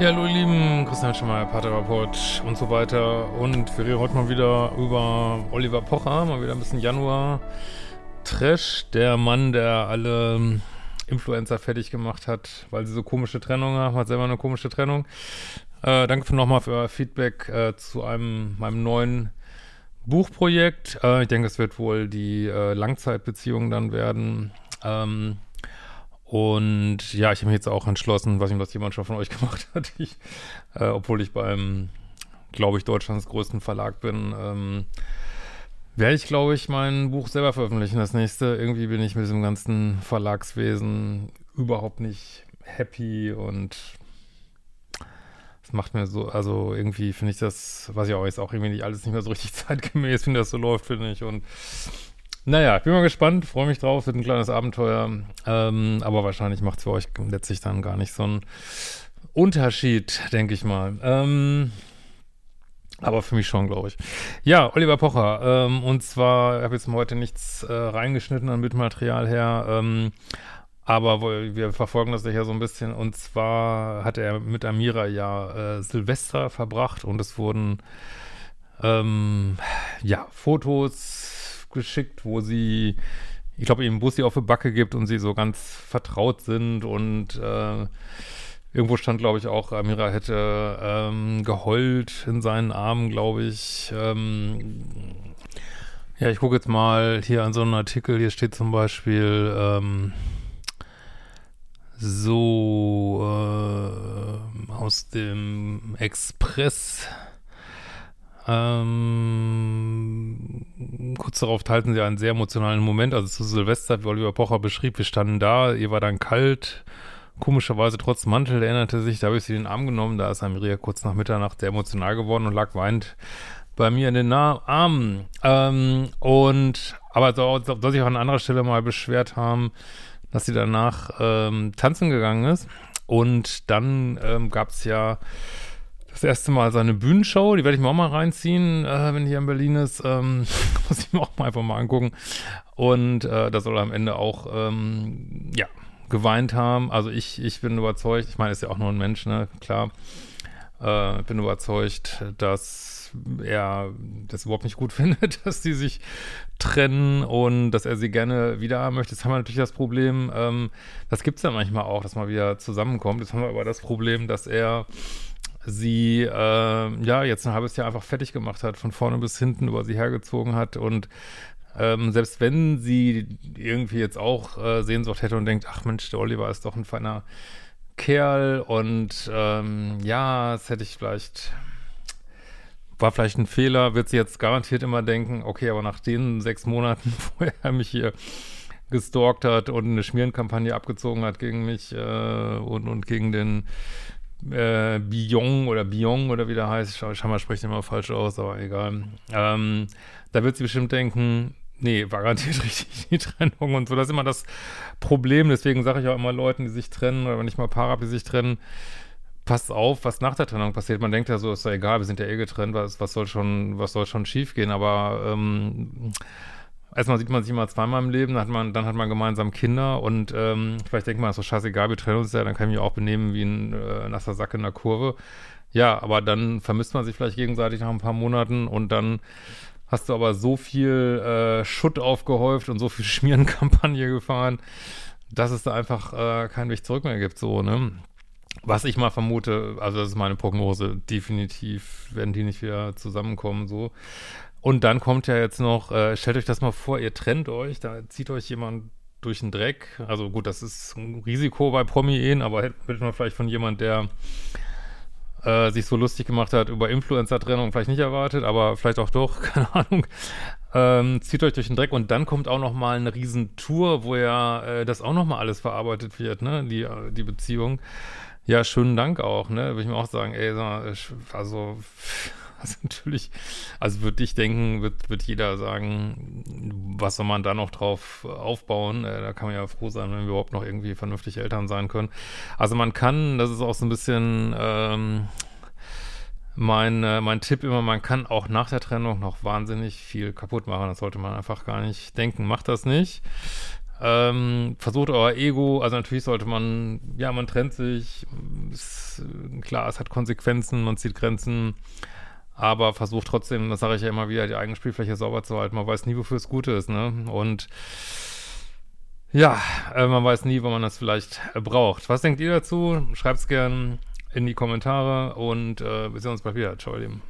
Ja, hallo ihr Lieben, Christian Schemmer, Paartherapeut und so weiter. Und wir reden heute mal wieder über Oliver Pocher, mal wieder ein bisschen Januar. Trash, der Mann, der alle Influencer fertig gemacht hat, weil sie so komische Trennungen haben, hat selber eine komische Trennung. Äh, danke nochmal für euer Feedback äh, zu einem meinem neuen Buchprojekt. Äh, ich denke, es wird wohl die äh, Langzeitbeziehung dann werden. Ähm, und ja, ich habe mich jetzt auch entschlossen, weiß nicht, was jemand schon von euch gemacht hat, ich, äh, obwohl ich beim, glaube ich, Deutschlands größten Verlag bin, ähm, werde ich, glaube ich, mein Buch selber veröffentlichen, das nächste. Irgendwie bin ich mit diesem ganzen Verlagswesen überhaupt nicht happy und es macht mir so, also irgendwie finde ich das, was ich auch ist, auch irgendwie nicht alles nicht mehr so richtig zeitgemäß, wie das so läuft, finde ich. Und naja, ich bin mal gespannt, freue mich drauf, wird ein kleines Abenteuer. Ähm, aber wahrscheinlich macht es für euch letztlich dann gar nicht so einen Unterschied, denke ich mal. Ähm, aber für mich schon, glaube ich. Ja, Oliver Pocher. Ähm, und zwar, ich habe jetzt heute nichts äh, reingeschnitten an Bildmaterial her. Ähm, aber wir verfolgen das ja so ein bisschen. Und zwar hat er mit Amira ja äh, Silvester verbracht und es wurden ähm, ja Fotos geschickt, wo sie, ich glaube, ihm Bussi auf die Backe gibt und sie so ganz vertraut sind und äh, irgendwo stand, glaube ich, auch, Amira hätte ähm, geheult in seinen Armen, glaube ich. Ähm, ja, ich gucke jetzt mal hier an so einen Artikel, hier steht zum Beispiel ähm, so äh, aus dem Express ähm, darauf teilten sie einen sehr emotionalen Moment, also zu Silvester, wie Oliver Pocher beschrieb, wir standen da, ihr war dann kalt, komischerweise trotz Mantel, erinnerte sich, da habe ich sie den Arm genommen, da ist Amiria kurz nach Mitternacht sehr emotional geworden und lag weint bei mir in den Armen. Ähm, und, aber so, soll sich auch an anderer Stelle mal beschwert haben, dass sie danach ähm, tanzen gegangen ist. Und dann ähm, gab es ja das erste Mal seine Bühnenshow, die werde ich mir auch mal reinziehen, äh, wenn hier in Berlin ist. Ähm, muss ich mir auch mal einfach mal angucken. Und äh, da soll er am Ende auch, ähm, ja, geweint haben. Also ich, ich bin überzeugt, ich meine, ist ja auch nur ein Mensch, ne, klar. Äh, bin überzeugt, dass er das überhaupt nicht gut findet, dass die sich trennen und dass er sie gerne wieder haben möchte. Jetzt haben wir natürlich das Problem, ähm, das gibt es ja manchmal auch, dass man wieder zusammenkommt. Jetzt haben wir aber das Problem, dass er sie äh, ja jetzt ein halbes Jahr einfach fertig gemacht hat, von vorne bis hinten über sie hergezogen hat und ähm, selbst wenn sie irgendwie jetzt auch äh, Sehnsucht hätte und denkt, ach Mensch, der Oliver ist doch ein feiner Kerl und ähm, ja, das hätte ich vielleicht, war vielleicht ein Fehler, wird sie jetzt garantiert immer denken, okay, aber nach den sechs Monaten, wo er mich hier gestalkt hat und eine Schmierenkampagne abgezogen hat gegen mich äh, und, und gegen den äh, Bion oder Bion oder wie der heißt, scheinbar spricht immer falsch aus, aber egal. Ähm, da wird sie bestimmt denken, nee, war garantiert richtig die Trennung und so. Das ist immer das Problem. Deswegen sage ich auch immer Leuten, die sich trennen, oder wenn ich mal Paare habe, die sich trennen, passt auf, was nach der Trennung passiert. Man denkt ja so, ist ja egal, wir sind ja eh getrennt, was, was soll schon, was soll schon schief gehen, aber ähm, erstmal sieht man sich immer zweimal im Leben, dann hat man, dann hat man gemeinsam Kinder und ähm, vielleicht denkt man, so scheißegal, wir trennen uns ja, dann kann ich mich auch benehmen wie ein äh, nasser Sack in der Kurve. Ja, aber dann vermisst man sich vielleicht gegenseitig nach ein paar Monaten und dann hast du aber so viel äh, Schutt aufgehäuft und so viel Schmierenkampagne gefahren, dass es da einfach äh, keinen Weg zurück mehr gibt, so, ne? Was ich mal vermute, also das ist meine Prognose, definitiv werden die nicht wieder zusammenkommen, so. Und dann kommt ja jetzt noch, äh, stellt euch das mal vor, ihr trennt euch, da zieht euch jemand durch den Dreck. Also gut, das ist ein Risiko bei Promi-Ehen, aber hätte man vielleicht von jemand, der äh, sich so lustig gemacht hat über Influencer-Trennung, vielleicht nicht erwartet, aber vielleicht auch doch, keine Ahnung. Ähm, zieht euch durch den Dreck und dann kommt auch noch mal eine Riesen-Tour, wo ja äh, das auch noch mal alles verarbeitet wird, ne, die, äh, die Beziehung. Ja, schönen Dank auch, ne, würde ich mir auch sagen, ey, also, also natürlich, also würde ich denken, wird, wird jeder sagen, was soll man da noch drauf aufbauen? Äh, da kann man ja froh sein, wenn wir überhaupt noch irgendwie vernünftig Eltern sein können. Also man kann, das ist auch so ein bisschen, ähm, mein, äh, mein Tipp immer, man kann auch nach der Trennung noch wahnsinnig viel kaputt machen. Das sollte man einfach gar nicht denken. Macht das nicht. Ähm, versucht euer Ego, also natürlich sollte man, ja, man trennt sich, ist, klar, es hat Konsequenzen, man zieht Grenzen, aber versucht trotzdem, das sage ich ja immer wieder, die eigene Spielfläche sauber zu halten. Man weiß nie, wofür es gut ist, ne? Und ja, äh, man weiß nie, wo man das vielleicht äh, braucht. Was denkt ihr dazu? Schreibt's gern in die Kommentare und äh, wir sehen uns bald wieder. Ciao, ihr Lieben.